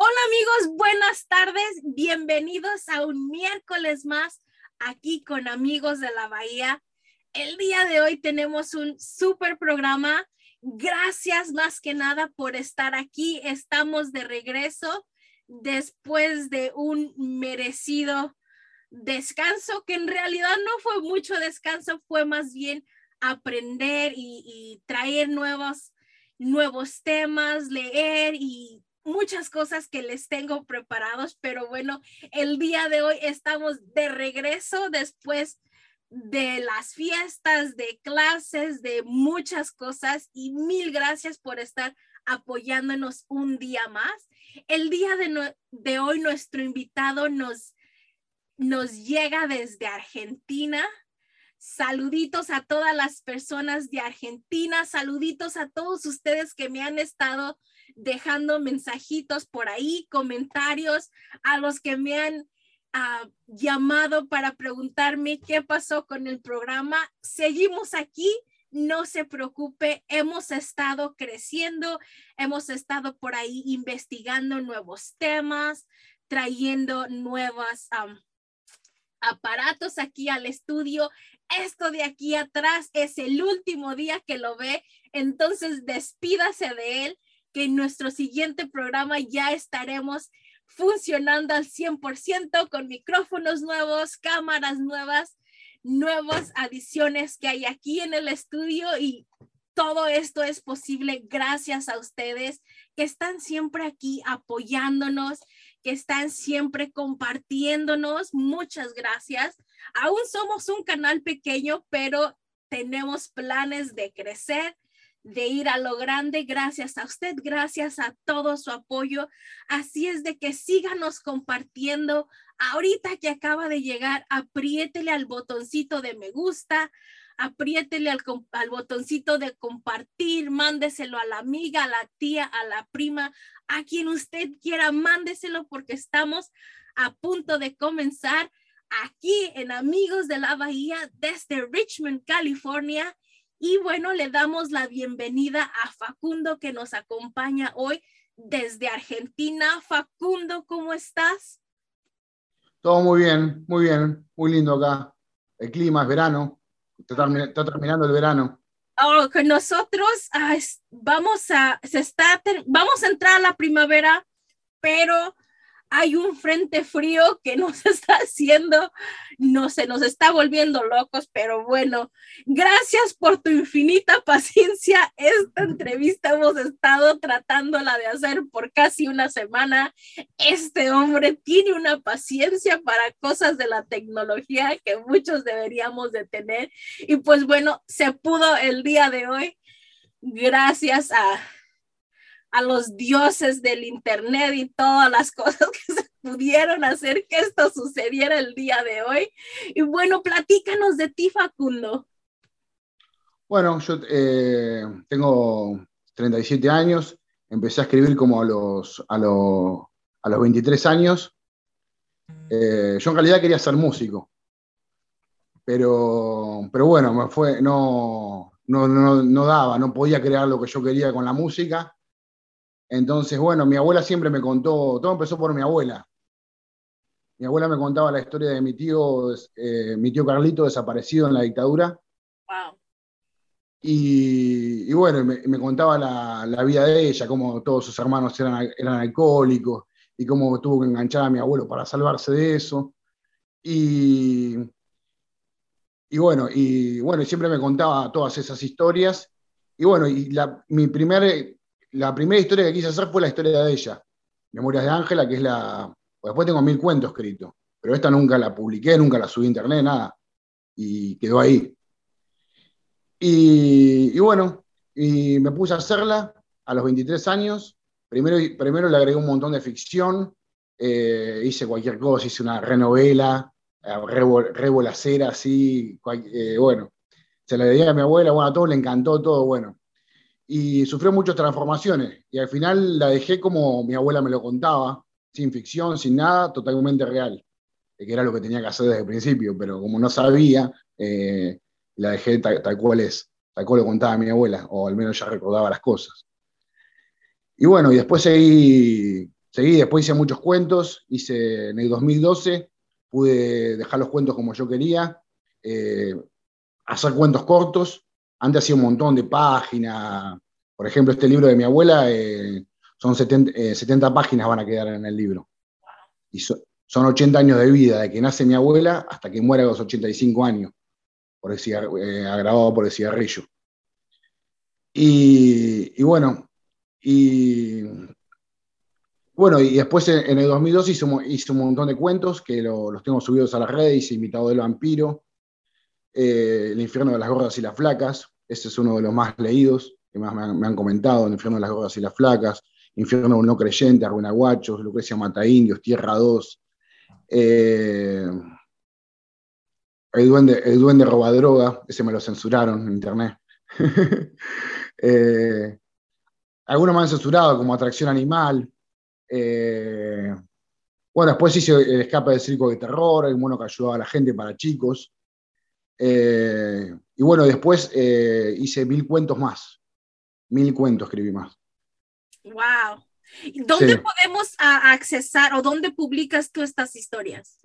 Hola amigos, buenas tardes, bienvenidos a un miércoles más aquí con amigos de la Bahía. El día de hoy tenemos un súper programa. Gracias más que nada por estar aquí. Estamos de regreso después de un merecido descanso, que en realidad no fue mucho descanso, fue más bien aprender y, y traer nuevos, nuevos temas, leer y muchas cosas que les tengo preparados, pero bueno, el día de hoy estamos de regreso después de las fiestas, de clases, de muchas cosas y mil gracias por estar apoyándonos un día más. El día de, de hoy nuestro invitado nos, nos llega desde Argentina. Saluditos a todas las personas de Argentina, saluditos a todos ustedes que me han estado dejando mensajitos por ahí, comentarios, a los que me han uh, llamado para preguntarme qué pasó con el programa. Seguimos aquí, no se preocupe, hemos estado creciendo, hemos estado por ahí investigando nuevos temas, trayendo nuevos um, aparatos aquí al estudio. Esto de aquí atrás es el último día que lo ve, entonces despídase de él en nuestro siguiente programa ya estaremos funcionando al 100% con micrófonos nuevos, cámaras nuevas, nuevas adiciones que hay aquí en el estudio y todo esto es posible gracias a ustedes que están siempre aquí apoyándonos, que están siempre compartiéndonos. Muchas gracias. Aún somos un canal pequeño, pero tenemos planes de crecer de ir a lo grande. Gracias a usted, gracias a todo su apoyo. Así es de que síganos compartiendo. Ahorita que acaba de llegar, apriétele al botoncito de me gusta, apriétele al, al botoncito de compartir, mándeselo a la amiga, a la tía, a la prima, a quien usted quiera, mándeselo porque estamos a punto de comenzar aquí en Amigos de la Bahía desde Richmond, California. Y bueno, le damos la bienvenida a Facundo que nos acompaña hoy desde Argentina. Facundo, ¿cómo estás? Todo muy bien, muy bien, muy lindo acá. El clima es verano, está, terminando el verano. Oh, con nosotros vamos a, se está, vamos a entrar a la primavera, pero hay un frente frío que nos está haciendo, no se nos está volviendo locos, pero bueno, gracias por tu infinita paciencia. Esta entrevista hemos estado tratándola de hacer por casi una semana. Este hombre tiene una paciencia para cosas de la tecnología que muchos deberíamos de tener. Y pues bueno, se pudo el día de hoy gracias a a los dioses del Internet y todas las cosas que se pudieron hacer que esto sucediera el día de hoy. Y bueno, platícanos de ti, Facundo. Bueno, yo eh, tengo 37 años, empecé a escribir como a los, a los, a los 23 años. Eh, yo en realidad quería ser músico, pero, pero bueno, me fue, no, no, no, no daba, no podía crear lo que yo quería con la música entonces, bueno, mi abuela siempre me contó, todo empezó por mi abuela. mi abuela me contaba la historia de mi tío, eh, mi tío Carlito desaparecido en la dictadura. Wow. Y, y bueno, me, me contaba la, la, vida de ella, cómo todos sus hermanos eran, eran alcohólicos y cómo tuvo que enganchar a mi abuelo para salvarse de eso. Y, y bueno, y bueno, siempre me contaba todas esas historias. Y bueno, y la, mi primer, la primera historia que quise hacer fue la historia de ella, Memorias de Ángela, que es la, después tengo mil cuentos escritos, pero esta nunca la publiqué, nunca la subí a internet, nada. Y quedó ahí. Y, bueno, y me puse a hacerla a los 23 años. Primero, primero le agregué un montón de ficción, eh, hice cualquier cosa, hice una renovela, revolacera, así, eh, bueno. Se la dediqué a mi abuela, bueno, a todo le encantó, todo bueno. Y sufrió muchas transformaciones. Y al final la dejé como mi abuela me lo contaba, sin ficción, sin nada, totalmente real, que era lo que tenía que hacer desde el principio, pero como no sabía, eh, la dejé tal, tal, cual es, tal cual lo contaba mi abuela, o al menos ya recordaba las cosas. Y bueno, y después seguí, seguí, después hice muchos cuentos, hice en el 2012, pude dejar los cuentos como yo quería, eh, hacer cuentos cortos, antes hacía un montón de páginas, por ejemplo, este libro de mi abuela, eh, son 70, eh, 70, páginas van a quedar en el libro. Y so, son 80 años de vida, de que nace mi abuela hasta que muere a los 85 años, por el eh, agravado por el cigarrillo. Y, bueno, y bueno, y después en, el 2002 hice, un montón de cuentos que lo, los tengo subidos a las redes, Invitado del Vampiro, eh, El infierno de las gordas y las flacas, ese es uno de los más leídos, que más me han, me han comentado, El infierno de las gordas y las flacas, Infierno no creyente, Arruinaguachos, Lucrecia Mata Indios, Tierra 2, eh, el, duende, el duende roba droga, ese me lo censuraron en internet. eh, algunos me han censurado como Atracción Animal. Eh, bueno, después hice El escape del circo de terror, el mono que ayudaba a la gente para chicos. Eh, y bueno, después eh, hice mil cuentos más. Mil cuentos escribí más. Wow. ¿Dónde sí. podemos a, accesar o dónde publicas tú estas historias?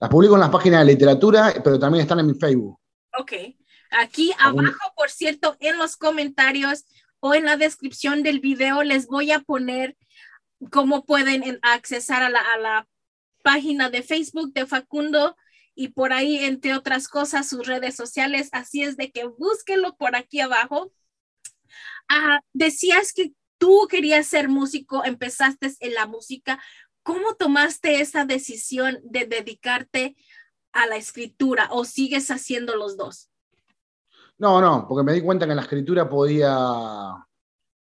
Las publico en las páginas de literatura, pero también están en mi Facebook. Ok. Aquí abajo, por cierto, en los comentarios o en la descripción del video les voy a poner cómo pueden accesar a la, a la página de Facebook de Facundo y por ahí, entre otras cosas, sus redes sociales. Así es de que búsquenlo por aquí abajo. Ah, decías que tú querías ser músico, empezaste en la música. ¿Cómo tomaste esa decisión de dedicarte a la escritura o sigues haciendo los dos? No, no, porque me di cuenta que en la escritura podía,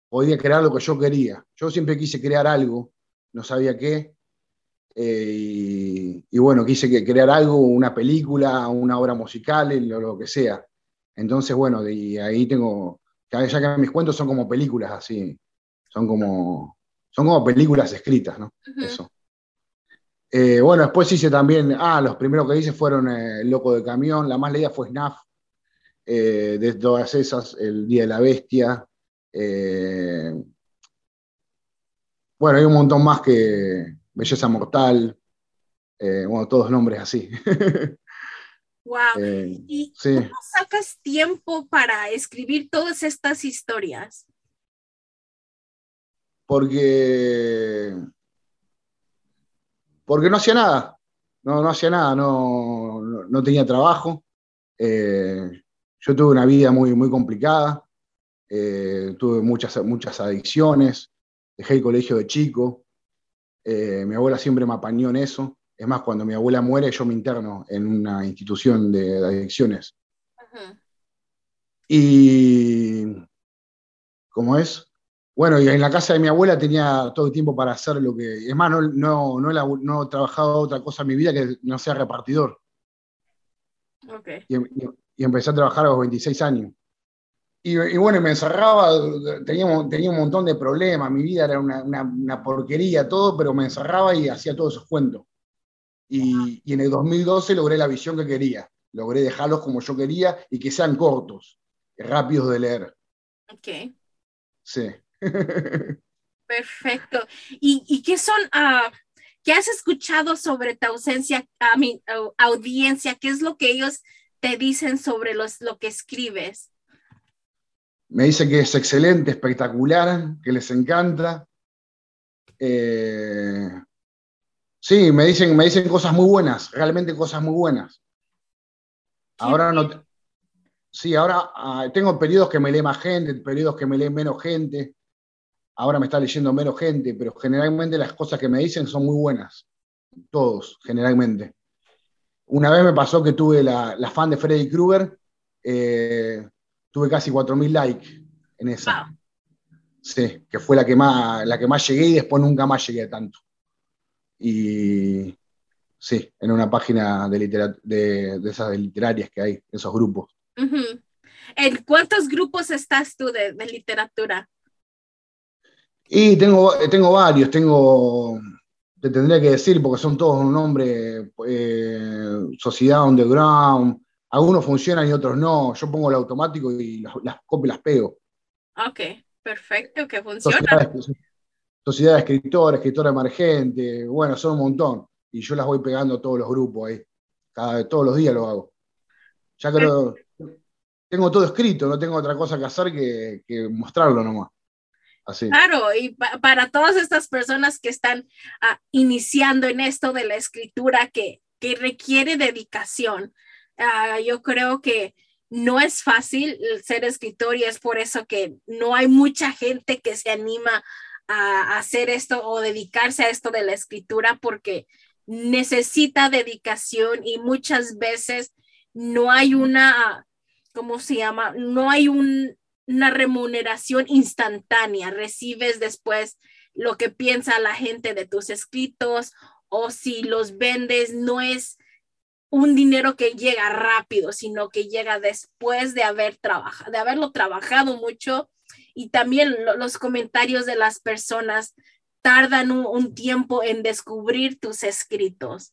podía crear lo que yo quería. Yo siempre quise crear algo, no sabía qué. Eh, y, y, bueno, quise que crear algo, una película, una obra musical, lo, lo que sea. Entonces, bueno, y ahí tengo, ya que mis cuentos son como películas así, son como, son como películas escritas, ¿no? Uh -huh. Eso. Eh, bueno, después hice también, ah, los primeros que hice fueron eh, El Loco de Camión, la más leída fue Snaf, eh, de todas esas, El Día de la Bestia. Bueno, hay un montón más que Belleza Mortal, eh, bueno, todos nombres así. Wow. ¿Y sí. cómo sacas tiempo para escribir todas estas historias? porque, porque no hacía nada, no, no hacía nada, no, no, no tenía trabajo. Eh, yo tuve una vida muy, muy complicada, eh, tuve muchas, muchas adicciones, dejé el colegio de chico, eh, mi abuela siempre me apañó en eso. Es más, cuando mi abuela muere, yo me interno en una institución de, adicciones. Y, ¿cómo es? Bueno, y en la casa de mi abuela tenía todo el tiempo para hacer lo que. Es más, no, no, no, he, no he trabajado otra cosa en mi vida que no sea repartidor. Okay. Y, y, y, empecé a trabajar a los 26 años. Y, y, bueno, me encerraba, tenía, tenía un montón de problemas, mi vida era una, una, una porquería, todo, pero me encerraba y hacía todos esos cuentos. Y, y en el 2012 logré la visión que quería. Logré dejarlos como yo quería y que sean cortos, rápidos de leer. Ok. Sí. Perfecto. ¿Y, y qué son uh, ¿qué has escuchado sobre tu ausencia, a mi audiencia? ¿Qué es lo que ellos te dicen sobre los, lo que escribes? Me dicen que es excelente, espectacular, que les encanta. Eh, sí, me dicen, me dicen cosas muy buenas, realmente cosas muy buenas. Ahora no. Sí, ahora ah, tengo periodos que me lee más gente, periodos que me lee menos gente. Ahora me está leyendo menos gente, pero generalmente las cosas que me dicen son muy buenas. Todos, generalmente. Una vez me pasó que tuve la, fan de Freddy Krueger, eh, tuve casi 4.000 likes en esa. Sí, que fue la que, más, la que más llegué y después nunca más llegué a tanto. Y sí, en una página de, de, esas literarias que hay, esos grupos. ¿En cuántos grupos estás tú de, literatura? Y tengo, tengo varios, tengo, te tendría que decir, porque son todos un nombre, eh, Sociedad Underground, algunos funcionan y otros no. Yo pongo el automático y las, las copio y las pego. Ok, perfecto, que funciona. Sociedad, de escritores, escritora emergente, bueno, son un montón. Y yo las voy pegando a todos los grupos ahí. Cada, todos los días lo hago. Ya creo, tengo todo escrito, no tengo otra cosa que hacer que, mostrarlo nomás. Así. Claro, y para todas estas personas que están ah, iniciando en esto de la escritura que, que requiere dedicación, Ah, yo creo que no es fácil ser escritor y es por eso que no hay mucha gente que se anima a hacer esto o dedicarse a esto de la escritura porque necesita dedicación y muchas veces no hay una, ¿cómo se llama? No hay una remuneración instantánea. Recibes después lo que piensa la gente de tus escritos o si los vendes, no es un dinero que llega rápido, sino que llega después de haber de haberlo trabajado mucho y también los comentarios de las personas tardan un, tiempo en descubrir tus escritos.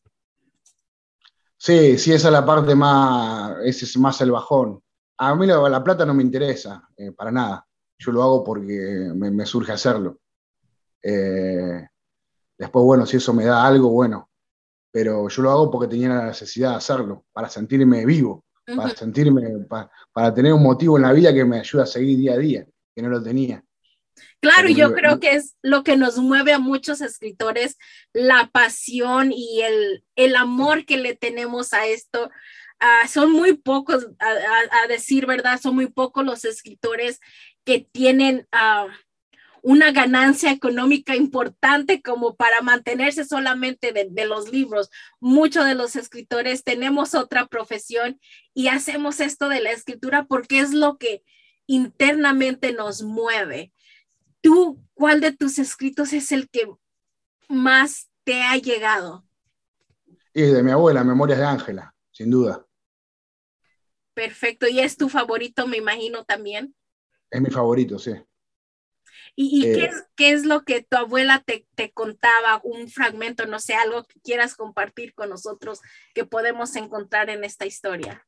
Sí, sí, esa es la parte más, ese es más el bajón. A mí la, plata no me interesa, eh, para nada. Yo lo hago porque me, surge hacerlo. Eh, después, bueno, si eso me da algo, bueno, pero yo lo hago porque tenía la necesidad de hacerlo, para sentirme vivo, para sentirme, para, tener un motivo en la vida que me ayude a seguir día a día, que no lo tenía. Claro, yo creo que es lo que nos mueve a muchos escritores, la pasión y el, el amor que le tenemos a esto. Ah, son muy pocos, a, decir verdad, son muy pocos los escritores que tienen uh, una ganancia económica importante como para mantenerse solamente de, los libros. Muchos de los escritores tenemos otra profesión y hacemos esto de la escritura porque es lo que internamente nos mueve. ¿Tú cuál de tus escritos es el que más te ha llegado? Y de mi abuela, Memorias de Ángela, sin duda. Perfecto. ¿Y es tu favorito, me imagino, también? Es mi favorito, sí. ¿Y, qué, eh, es, qué, es, lo que tu abuela te, te, contaba? Un fragmento, no sé, algo que quieras compartir con nosotros que podemos encontrar en esta historia.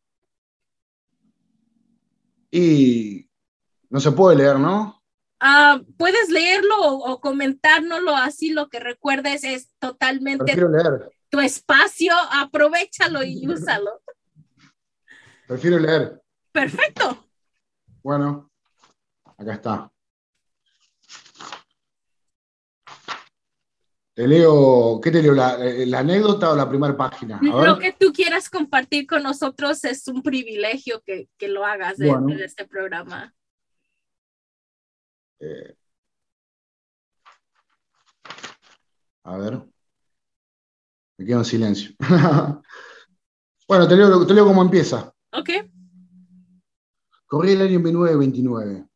Y no se puede leer, ¿no? Ah, puedes leerlo o, comentárnoslo así, lo que recuerdes es totalmente leer. tu espacio, aprovechalo y úsalo. Prefiero leer. Perfecto. Bueno, acá está. Te leo, ¿qué te leo? ¿La, anécdota o la primera página? Lo que tú quieras compartir con nosotros es un privilegio que, lo hagas de, este programa. Eh, a ver. Me quedo en silencio. bueno, te leo, te leo cómo empieza. Ok. Corría el año 1929.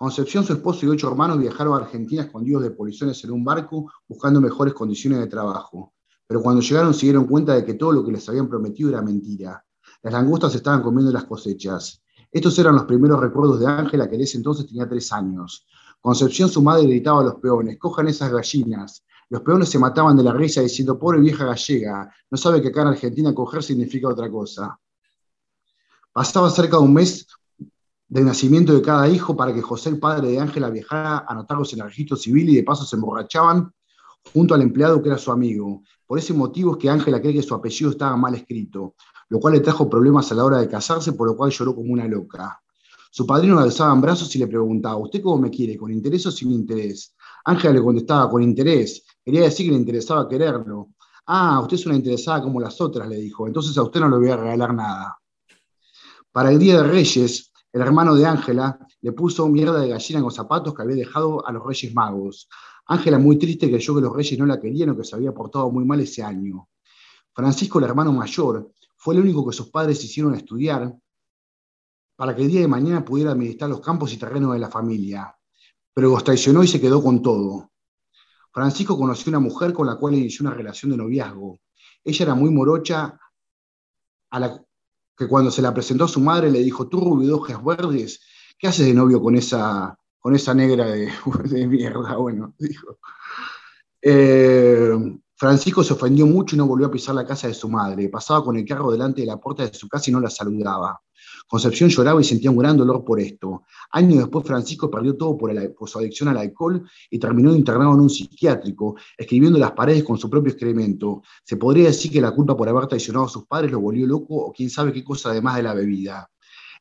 Concepción, su esposo y ocho hermanos viajaron a Argentina escondidos de polizones en un barco buscando mejores condiciones de trabajo. Pero cuando llegaron se dieron cuenta de que todo lo que les habían prometido era mentira. Las langostas estaban comiendo las cosechas. Estos eran los primeros recuerdos de Ángela, que en ese entonces tenía tres años. Concepción, su madre, gritaba a los peones, cojan esas gallinas. Los peones se mataban de la risa diciendo, pobre vieja gallega, no sabe que acá en Argentina coger significa otra cosa. Pasaba cerca de un mes del nacimiento de cada hijo para que José, el padre de Ángela, viajara a anotarlos en el registro civil y de paso se emborrachaban junto al empleado que era su amigo. Por ese motivo es que Ángela cree que su apellido estaba mal escrito, lo cual le trajo problemas a la hora de casarse, por lo cual lloró como una loca. Su padrino la alzaba en brazos y le preguntaba, ¿usted cómo me quiere? ¿Con interés o sin interés? Ángela le contestaba, con interés. Quería decir que le interesaba quererlo. Ah, usted es una interesada como las otras, le dijo. Entonces a usted no le voy a regalar nada. Para el Día de Reyes, el hermano de Ángela le puso mierda de gallina en los zapatos que había dejado a los Reyes Magos. Ángela, muy triste, creyó que los Reyes no la querían o que se había portado muy mal ese año. Francisco, el hermano mayor, fue el único que sus padres hicieron estudiar para que el día de mañana pudiera administrar los campos y terrenos de la familia. Pero los traicionó y se quedó con todo. Francisco conoció una mujer con la cual inició una relación de noviazgo. Ella era muy morocha, a la que cuando se la presentó a su madre le dijo, tú hojas verdes, ¿qué haces de novio con esa, con esa negra de, de mierda? Bueno, dijo. Eh, Francisco se ofendió mucho y no volvió a pisar la casa de su madre. Pasaba con el carro delante de la puerta de su casa y no la saludaba. Concepción lloraba y sentía un gran dolor por esto. Años después, Francisco perdió todo por, su adicción al alcohol y terminó internado en un psiquiátrico, escribiendo las paredes con su propio excremento. Se podría decir que la culpa por haber traicionado a sus padres lo volvió loco o quién sabe qué cosa además de la bebida.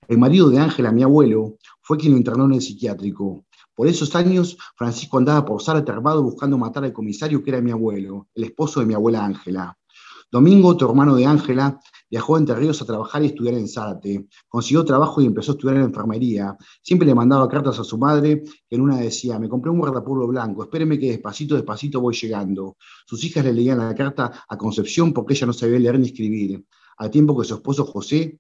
El marido de Ángela, mi abuelo, fue quien lo internó en el psiquiátrico. Por esos años, Francisco andaba por Zárate armado buscando matar al comisario que era mi abuelo, el esposo de mi abuela Ángela. Domingo, otro hermano de Ángela, viajó a Entre Ríos a trabajar y estudiar en Zárate. Consiguió trabajo y empezó a estudiar en enfermería. Siempre le mandaba cartas a su madre, que en una decía, me compré un guardapolvo blanco, espéreme que despacito, despacito voy llegando. Sus hijas le leían la carta a Concepción porque ella no sabía leer ni escribir. Al tiempo que su esposo José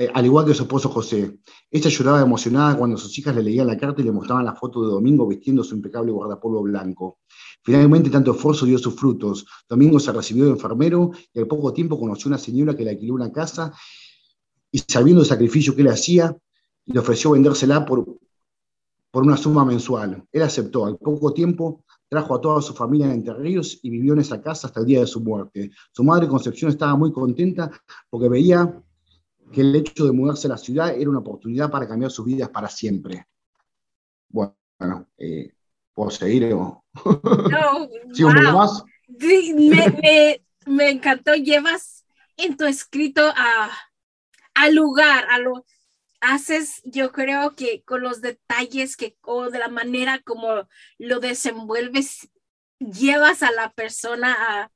eh, al igual que su esposo José. Ella lloraba emocionada cuando sus hijas le leían la carta y le mostraban la foto de Domingo vistiendo su impecable guardapolvo blanco. Finalmente, tanto esfuerzo dio sus frutos. Domingo se recibió de enfermero y al poco tiempo conoció una señora que le alquiló una casa y sabiendo el sacrificio que le hacía, le ofreció vendérsela por, por una suma mensual. Él aceptó. Al poco tiempo trajo a toda su familia en Entre Ríos y vivió en esa casa hasta el día de su muerte. Su madre Concepción estaba muy contenta porque veía que el hecho de mudarse a la ciudad era una oportunidad para cambiar sus vidas para siempre. Bueno, eh, ¿puedo seguir? No, ¿Sigo más? me, encantó. Llevas en tu escrito a, al lugar, a lo haces, yo creo que con los detalles que, o de la manera como lo desenvuelves, llevas a la persona a,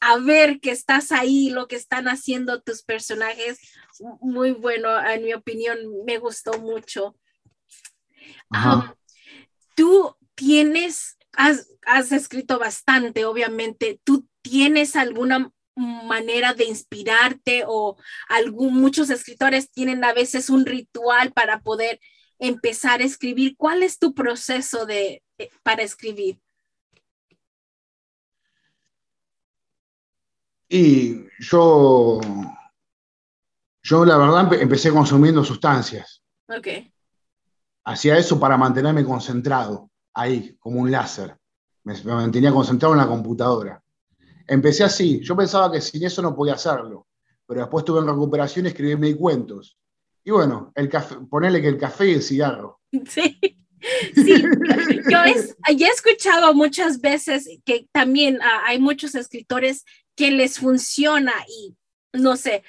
a ver que estás ahí, lo que están haciendo tus personajes. Muy bueno, en mi opinión, me gustó mucho. tú tienes, has, escrito bastante, obviamente. ¿Tú tienes alguna manera de inspirarte o algún, muchos escritores tienen a veces un ritual para poder empezar a escribir? ¿Cuál es tu proceso de, para escribir? Y yo, yo la verdad empecé consumiendo sustancias. Ok. Hacía eso para mantenerme concentrado, ahí, como un láser. Me, mantenía concentrado en la computadora. Empecé así. Yo pensaba que sin eso no podía hacerlo. Pero después tuve en recuperación y escribí mil cuentos. Y bueno, el café, ponerle que el café y el cigarro. Sí. Sí, yo he escuchado muchas veces que también ah, hay muchos escritores que les funciona y no sé,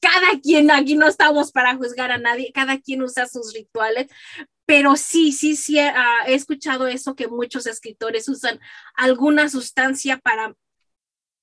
cada quien, aquí no estamos para juzgar a nadie, cada quien usa sus rituales, pero sí, sí, sí, ah, he escuchado eso que muchos escritores usan alguna sustancia para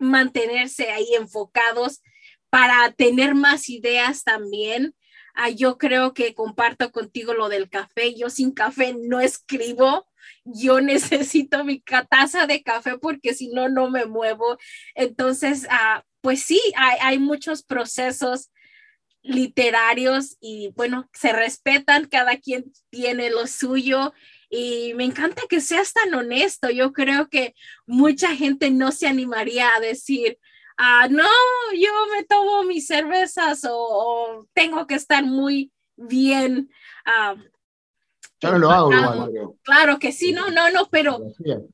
Mantenerse ahí enfocados para tener más ideas también. Ah, yo creo que comparto contigo lo del café. Yo sin café no escribo. Yo necesito mi taza de café porque si no, no me muevo. Entonces, ah, pues sí, hay, hay muchos procesos literarios y bueno, se respetan, cada quien tiene lo suyo y me encanta que seas tan honesto. Yo creo que mucha gente no se animaría a decir, ah, no, yo me tomo mis cervezas o, o tengo que estar muy bien. Ya no lo hago igual. Claro que sí, no, no, no, pero,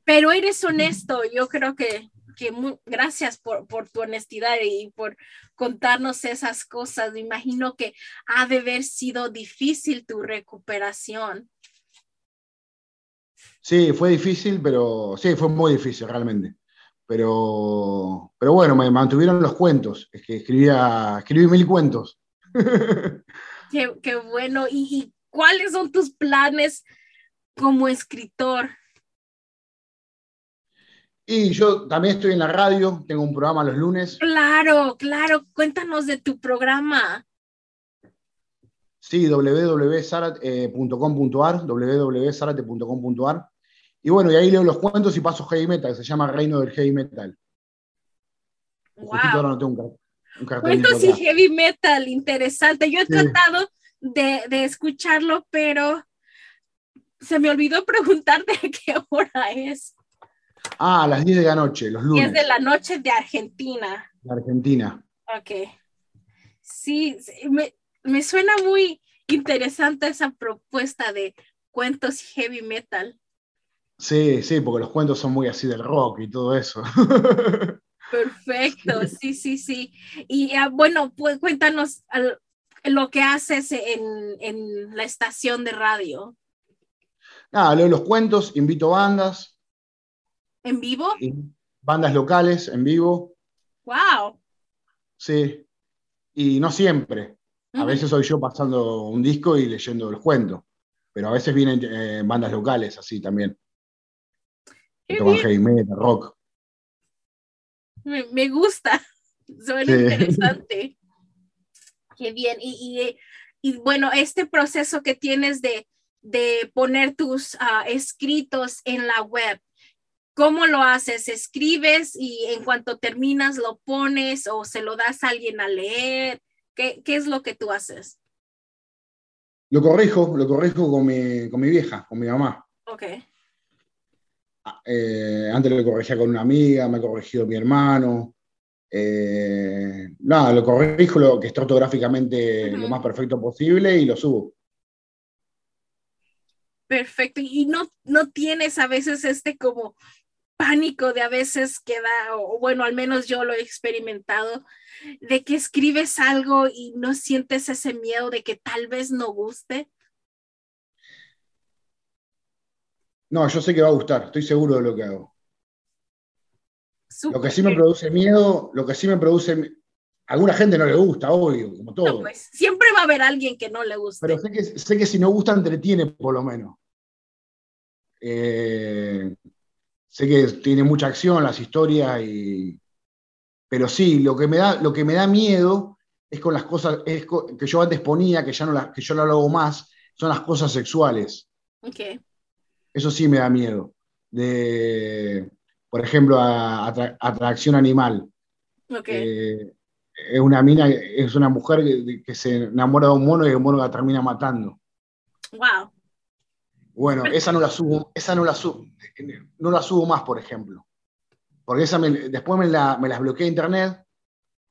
pero eres honesto. Yo creo que, que gracias por, por tu honestidad y por contarnos esas cosas. Me imagino que ha de haber sido difícil tu recuperación. Sí, fue difícil, pero sí, fue muy difícil realmente. Pero, pero bueno, me mantuvieron los cuentos. Es que escribía, escribí mil cuentos. Qué, qué bueno. ¿Y, y cuáles son tus planes como escritor? Y yo también estoy en la radio, tengo un programa los lunes. Claro, claro. Cuéntanos de tu programa. Sí, www.zarate.com.ar, www.zarate.com.ar. Y bueno, y ahí leo los cuentos y paso heavy metal, que se llama Reino del Heavy Metal. Justito ahora Wow. un, un Cuentos y heavy metal, interesante. Yo he Sí. tratado de, de escucharlo, pero se me olvidó preguntarte a qué hora es. Ah, a las 10 de la noche, los lunes, es de la noche de Argentina. en Argentina. Ok. Sí, sí, me, me suena muy interesante esa propuesta de cuentos y heavy metal. Sí, sí, porque los cuentos son muy así del rock y todo eso. Perfecto, sí, sí, sí. Y ah, bueno, pues cuéntanos lo que haces en, en la estación de radio. Nada, leo los cuentos, invito bandas, ¿En vivo? bandas locales en vivo, ¡Wow! sí. Y no siempre. A veces soy yo pasando un disco y leyendo los cuentos. Pero a veces vienen eh, bandas locales así también. Que tocan heavy metal, rock. Me, me gusta, suena Sí. interesante. Qué bien. Y, y, y, bueno, este proceso que tienes de, de poner tus ah, escritos en la web, ¿cómo lo haces? ¿Escribes y en cuanto terminas lo pones o se lo das a alguien a leer? ¿Qué, qué es lo que tú haces? Lo corrijo, lo corrijo con mi, con mi vieja, con mi mamá. Ok. Eh, antes lo corregía con una amiga, me ha corregido mi hermano. Eh, nada, lo corrijo lo que esté ortográficamente Ujú. lo más perfecto posible y lo subo. Perfecto. Y no, no tienes a veces este como pánico de a veces queda, o bueno, al menos yo lo he experimentado, de que escribes algo y no sientes ese miedo de que tal vez no guste. No, yo sé que va a gustar, estoy seguro de lo que hago. Lo que sí me produce miedo, lo que sí me produce. A alguna gente no le gusta, obvio, como No, todo. pues, siempre va a haber alguien que no le guste. Pero sé que, sé que si no gusta, entretiene por lo menos. Eh, sé que tiene mucha acción las historias, y, pero sí, lo que me da, lo que me da miedo es con las cosas es que yo antes ponía, que ya no las, que yo no lo hago más, son las cosas sexuales. Ok. Eso sí me da miedo. De, por ejemplo, a- atra- atracción animal. Eh, es una mina, es una mujer que, que se enamora de un mono y el mono la termina matando. Wow. Bueno, esa no la subo, esa no la subo, no la subo más, por ejemplo. Porque esa me- después me, la, me las bloquea internet,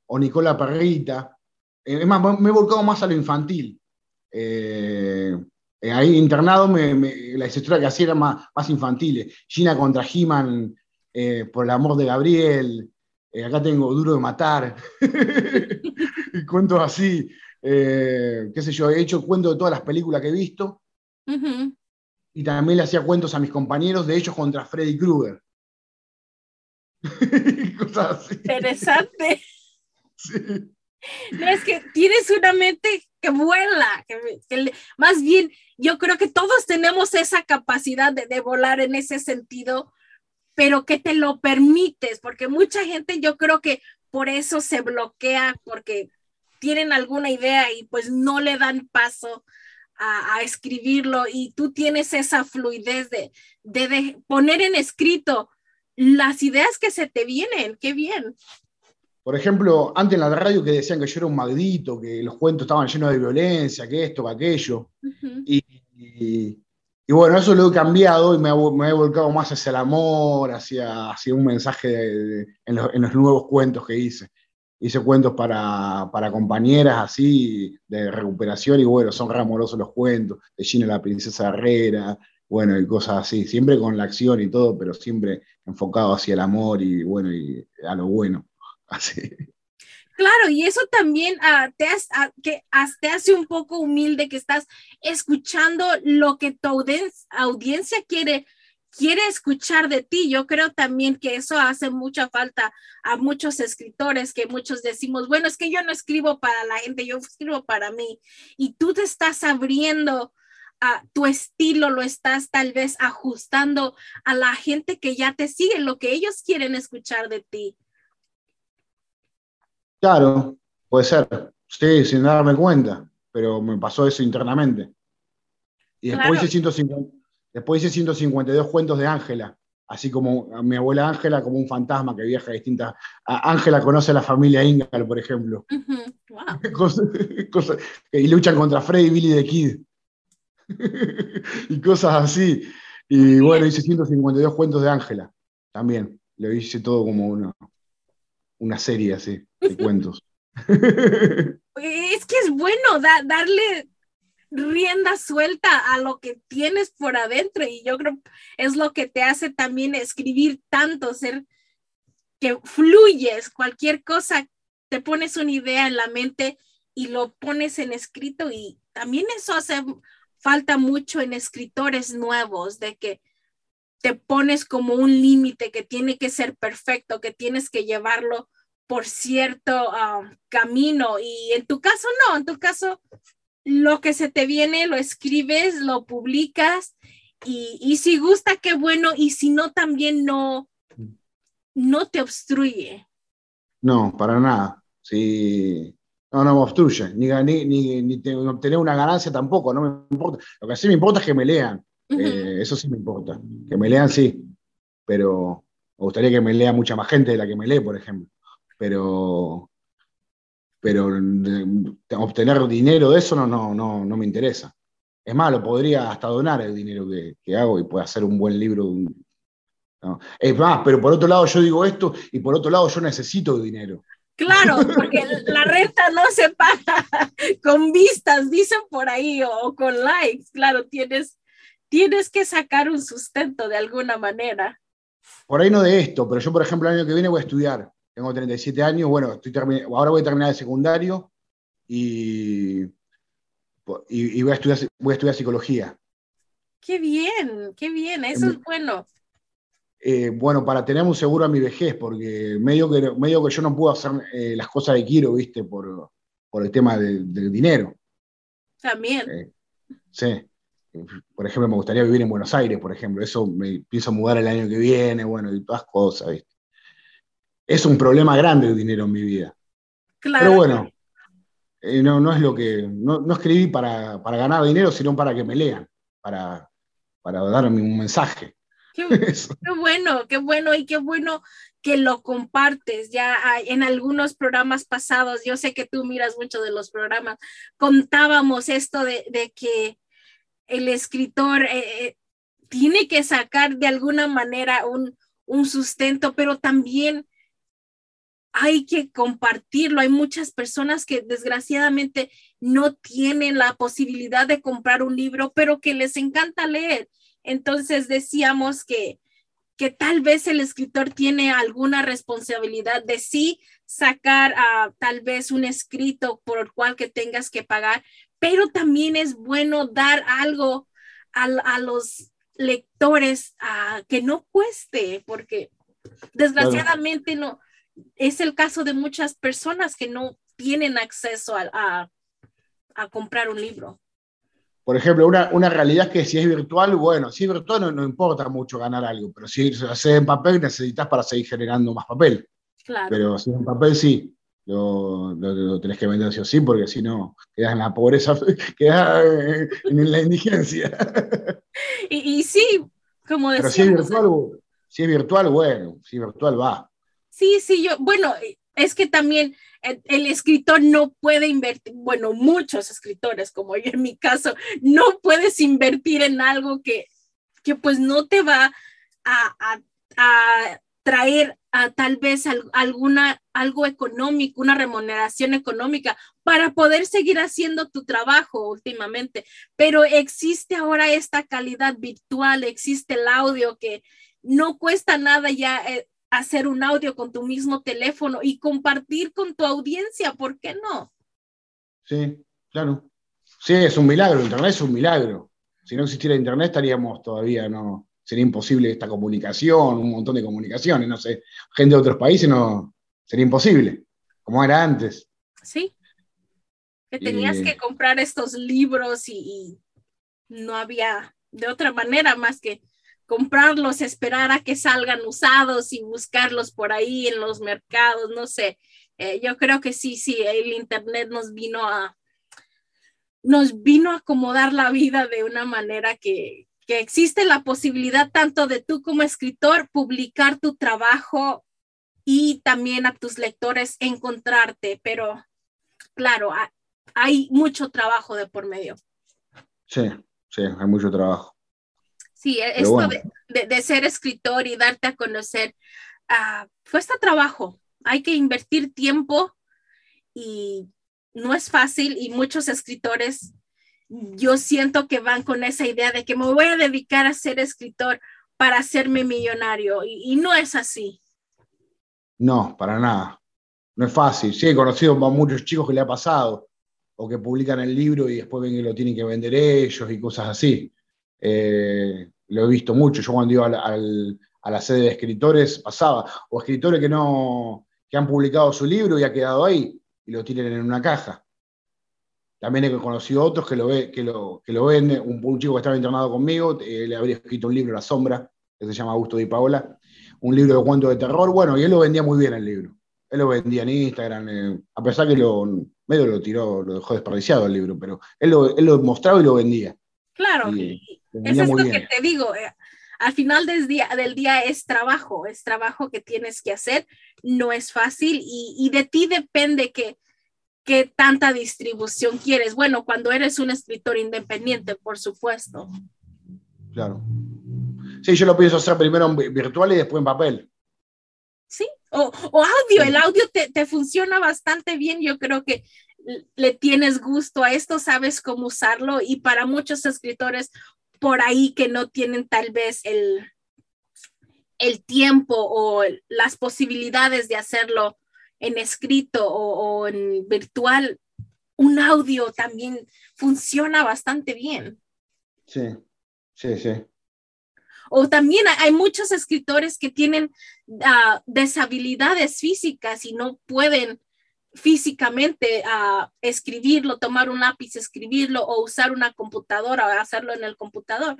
o Nicola Perrita. Eh, Es más, me he volcado más a lo infantil. Eh, eh, ahí internado, me, me- las historias que hacía eran más, más infantiles. Gina contra He-Man, eh, por el amor de Gabriel. eh, acá tengo Duro de Matar. y cuentos así. qué sé yo, he hecho cuentos de todas las películas que he visto y también le hacía cuentos a mis compañeros de ellos contra Freddy Krueger. Cosas así. Interesante. Sí. No, es que tienes una mente que vuela, que, más bien yo creo que todos tenemos esa capacidad de, de volar en ese sentido, pero que te lo permites, porque mucha gente yo creo que por eso se bloquea, porque tienen alguna idea y pues no le dan paso a, a escribirlo y tú tienes esa fluidez de, de, de poner en escrito las ideas que se te vienen, qué bien. Por ejemplo, antes en la radio que decían que yo era un maldito, que los cuentos estaban llenos de violencia, que esto, que aquello. Y, y- y bueno, eso lo he cambiado y me, he volcado más hacia el amor, hacia, hacia un mensaje de- de- en, los, en los nuevos cuentos que hice. Hice cuentos para, para compañeras así, de recuperación, y bueno, son re amorosos los cuentos, de Gina la princesa Herrera, bueno, y cosas así, siempre con la acción y todo, pero siempre enfocado hacia el amor y bueno, y a lo bueno. Claro, y eso también ah, te, has- ah, que, te hace un poco humilde que estás escuchando lo que tu audien- audiencia quiere, quiere escuchar de ti. Yo creo también que eso hace mucha falta a muchos escritores que muchos decimos, bueno, es que yo no escribo para la gente, yo escribo para mí. Y tú te estás abriendo a tu estilo, lo estás tal vez ajustando a la gente que ya te sigue, lo que ellos quieren escuchar de ti. Claro, puede ser, sí, sin darme cuenta, pero me pasó eso internamente. Y después, Claro. hice 150, después hice 152 cuentos de Ángela, así como a mi abuela Ángela como un fantasma que viaja a distintas... Ángela conoce a la familia Ingal, por ejemplo, Ujú, Wow. Cosas- cosas- y luchan contra Freddy y Billy the Kid. y cosas así. Y bueno, hice 152 cuentos de Ángela, también. Lo hice todo como una, una serie así, Es que es bueno da- darle rienda suelta a lo que tienes por adentro y yo creo es lo que te hace también escribir tanto, ser que fluyes, cualquier cosa, te pones una idea en la mente y lo pones en escrito y también eso hace falta mucho en escritores nuevos, de que te pones como un límite que tiene que ser perfecto, que tienes que llevarlo por cierto ah, camino y en tu caso no, en tu caso lo que se te viene lo escribes, lo publicas y, y si gusta, qué bueno, y si no, también no, no te obstruye. No, para nada. Sí. No, no me obstruye. Ni, ni, ni, ni te- obtener una ganancia tampoco, no me importa. Lo que sí me importa es que me lean. Eh, eso sí me importa. Que me lean, sí. Pero me gustaría que me lea mucha más gente de la que me lee, por ejemplo. Pero, pero de- obtener dinero de eso no, no, no, no me interesa. Es más, lo podría hasta donar el dinero que, que hago y puede hacer un buen libro. un- no. Es más, pero por otro lado yo digo esto y por otro lado yo necesito dinero. Claro, porque la renta no se paga con vistas, dicen por ahí, o, o con likes. Claro, tienes, tienes que sacar un sustento de alguna manera. Por ahí no de esto, pero yo, por ejemplo, el año que viene voy a estudiar. Tengo 37 años, bueno, estoy ahora voy a terminar el secundario y, y, y voy, a estudiar, voy a estudiar psicología. Qué bien, qué bien, eso es bueno. Eh, bueno, para tener un seguro a mi vejez, porque medio que, medio que yo no puedo hacer eh, las cosas que quiero, ¿viste? Por, por el tema de- del dinero. También. Eh, sí. Por ejemplo, me gustaría vivir en Buenos Aires, por ejemplo. Eso me pienso mudar el año que viene, bueno, y todas cosas, ¿viste? Es un problema grande el dinero en mi vida. Claro. Pero bueno, eh, no, no es lo que. No, no escribí para, para ganar dinero, sino para que me lean, para, para darme un mensaje. Qué, bueno, qué bueno y qué bueno que lo compartes. Ya en algunos programas pasados, yo sé que tú miras mucho de los programas, contábamos esto de, de que el escritor eh, eh, tiene que sacar de alguna manera un, un sustento, pero también hay que compartirlo. Hay muchas personas que desgraciadamente no tienen la posibilidad de comprar un libro, pero que les encanta leer. Entonces decíamos que, que tal vez el escritor tiene alguna responsabilidad de sí sacar a tal vez un escrito por el cual que tengas que pagar, pero también es bueno dar algo a, a los lectores ah, que no cueste, porque Desgraciadamente no, es el caso de muchas personas que no tienen acceso a, a, comprar un libro. Por ejemplo, una, una, realidad es que si es virtual, bueno, si es virtual no, no importa mucho ganar algo, pero si se hace en papel necesitas para seguir generando más papel. Claro. Pero si es en papel sí, lo, lo, tenés que vender sí o sí, porque si no, quedas en la pobreza, quedas en la indigencia. Y, y sí, como decía. Pero si es virtual, si es virtual, bueno, si es virtual va. Sí, sí, yo, bueno, es que también el, escritor no puede invertir, bueno, muchos escritores, como yo en mi caso, no puedes invertir en algo que, que pues no te va a, a, a traer a tal vez alguna, algo económico, una remuneración económica para poder seguir haciendo tu trabajo últimamente. Pero existe ahora esta calidad virtual, existe el audio que no cuesta nada ya eh, hacer un audio con tu mismo teléfono y compartir con tu audiencia, ¿por qué no? Sí, claro. Sí, es un milagro, Internet es un milagro. Si no existiera Internet estaríamos todavía, no, sería imposible esta comunicación, un montón de comunicaciones, no sé, gente de otros países no, sería imposible, como era antes. Sí, que tenías que comprar estos libros y, no había de otra manera más que comprarlos, esperar a que salgan usados y buscarlos por ahí en los mercados, no sé. Eh, yo creo que sí, sí, el Internet nos vino a, nos vino a acomodar la vida de una manera que, que existe la posibilidad tanto de tú como escritor publicar tu trabajo y también a tus lectores encontrarte, pero claro, hay mucho trabajo de por medio. Sí, sí, hay mucho trabajo. Sí, e, esto de, ser escritor y darte a conocer, uh, cuesta trabajo, hay que invertir tiempo y no es fácil y muchos escritores yo siento que van con esa idea de que me voy a dedicar a ser escritor para hacerme millonario y, no es así. No, para nada. No es fácil. Sí, he conocido a muchos chicos que le ha pasado o que publican el libro y después ven que lo tienen que vender ellos y cosas así. Eh, lo he visto mucho. Yo cuando iba a la sede de escritores pasaba. O escritores que no que han publicado su libro y ha quedado ahí y lo tienen en una caja. También he conocido otros que lo, ve, que lo, que lo venden. Un, chico que estaba internado conmigo, eh, le habría escrito un libro, La Sombra, que se llama Augusto Di Paola, un libro de cuentos de terror. Bueno, y él lo vendía muy bien el libro. Él lo vendía en Instagram, eh, a pesar que lo, medio lo tiró, lo dejó desperdiciado el libro, pero él lo, él lo mostraba y lo vendía. Claro, eso es lo que te digo. Eh, al final del día, del día es trabajo, es trabajo que tienes que hacer, no es fácil y, y de ti depende que qué tanta distribución quieres. Bueno, cuando eres un escritor independiente, por supuesto. Claro. Sí, yo lo pienso hacer primero en virtual y después en papel. Sí, o, audio, el audio te, te, funciona bastante bien. Yo creo que le tienes gusto a esto, sabes cómo usarlo y para muchos escritores por ahí que no tienen tal vez el, el tiempo o las posibilidades de hacerlo en escrito o, en virtual, un audio también funciona bastante bien. Sí, sí, sí. O también hay muchos escritores que tienen uh, deshabilidades físicas y no pueden físicamente uh, escribirlo, tomar un lápiz, escribirlo o usar una computadora o hacerlo en el computador.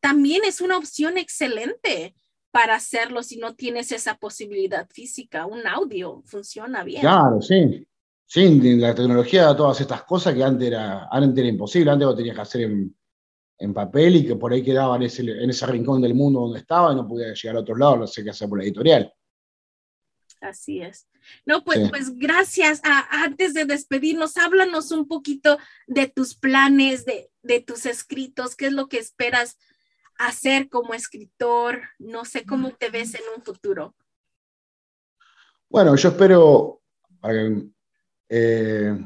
También es una opción excelente para hacerlo si no tienes esa posibilidad física. Un audio funciona bien. Claro, sí. Sí, la tecnología da todas estas cosas que antes era, antes era imposible, antes lo tenías que hacer en, en papel y que por ahí quedaba en ese, en ese, rincón del mundo donde estaba y no podía llegar a otro lado, no sé qué hacer por la editorial. Así es. No, pues, pues gracias. Ah, antes de despedirnos, háblanos un poquito de tus planes, de, de tus escritos, qué es lo que esperas hacer como escritor? No sé cómo te ves en un futuro. Bueno, yo espero, eh,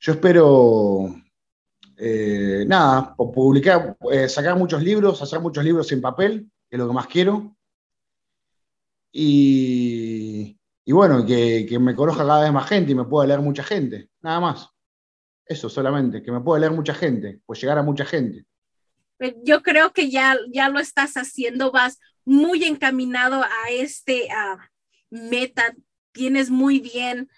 yo espero, eh, nada, publicar, eh, sacar muchos libros, hacer muchos libros en papel, que es lo que más quiero. Y, bueno, que, que, me conozca cada vez más gente y me pueda leer mucha gente, nada más. Eso solamente, que me pueda leer mucha gente, pues llegar a mucha gente. Yo creo que ya, ya lo estás haciendo, vas muy encaminado a este meta, tienes muy bien,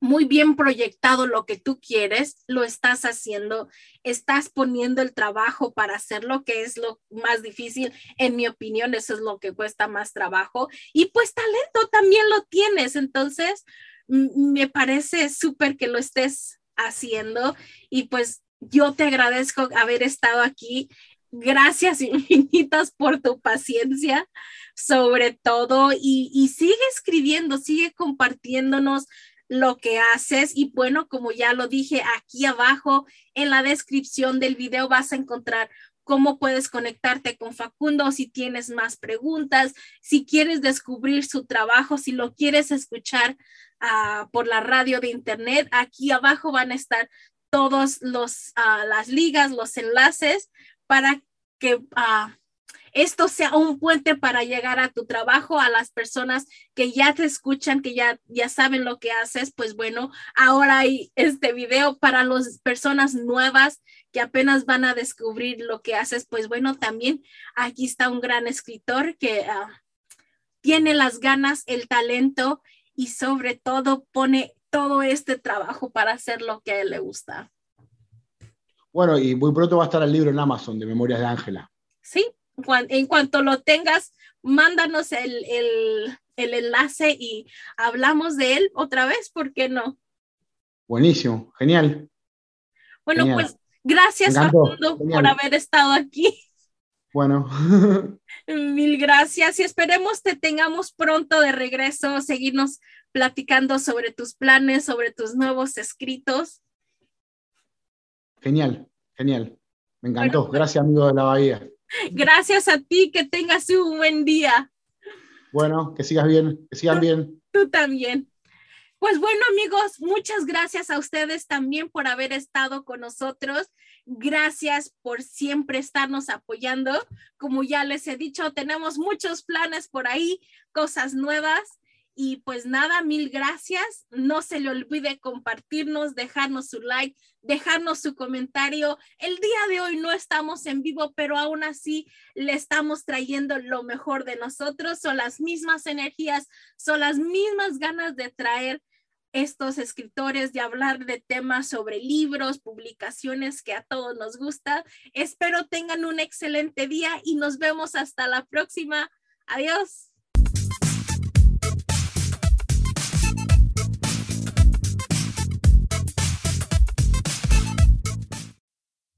muy bien proyectado lo que tú quieres, lo estás haciendo, estás poniendo el trabajo para hacer lo que es lo más difícil, en mi opinión, eso es lo que cuesta más trabajo. Y pues talento también lo tienes, entonces me parece súper que lo estés haciendo y pues yo te agradezco haber estado aquí. Gracias infinitas por tu paciencia, sobre todo, y, y sigue escribiendo, sigue compartiéndonos lo que haces. Y bueno, como ya lo dije aquí abajo en la descripción del video vas a encontrar cómo puedes conectarte con Facundo si tienes más preguntas, si quieres descubrir su trabajo, si lo quieres escuchar uh, por la radio de internet. Aquí abajo van a estar todos los uh, las ligas, los enlaces para que uh, esto sea un puente para llegar a tu trabajo, a las personas que ya te escuchan, que ya, ya saben lo que haces, pues bueno, ahora hay este video para las personas nuevas que apenas van a descubrir lo que haces, pues bueno, también aquí está un gran escritor que uh, tiene las ganas, el talento y sobre todo pone todo este trabajo para hacer lo que a él le gusta. Bueno, y muy pronto va a estar el libro en Amazon de Memorias de Ángela. Sí, en cuanto lo tengas, mándanos el, enlace y hablamos de él otra vez, ¿por qué no? Buenísimo, genial. Bueno, pues gracias todos por haber estado aquí. Bueno. Mil gracias y esperemos te tengamos pronto de regreso, seguirnos platicando sobre tus planes, sobre tus nuevos escritos. Genial, genial. Me encantó. Pues gracias, amigo de la Bahía. Gracias a ti, que tengas un buen día. Bueno, que sigas bien, que sigan bien. Tú también. Pues bueno, amigos, muchas gracias a ustedes también por haber estado con nosotros. Gracias por siempre estarnos apoyando. Como ya les he dicho, tenemos muchos planes por ahí, cosas nuevas y pues nada, mil gracias. No se le olvide compartirnos, dejarnos su like, dejarnos su comentario. El día de hoy no estamos en vivo, pero aún así le estamos trayendo lo mejor de nosotros. Son las mismas energías, son las mismas ganas de traer estos escritores, de hablar de temas sobre libros, publicaciones que a todos nos gusta. Espero tengan un excelente día y nos vemos hasta la próxima. Adiós.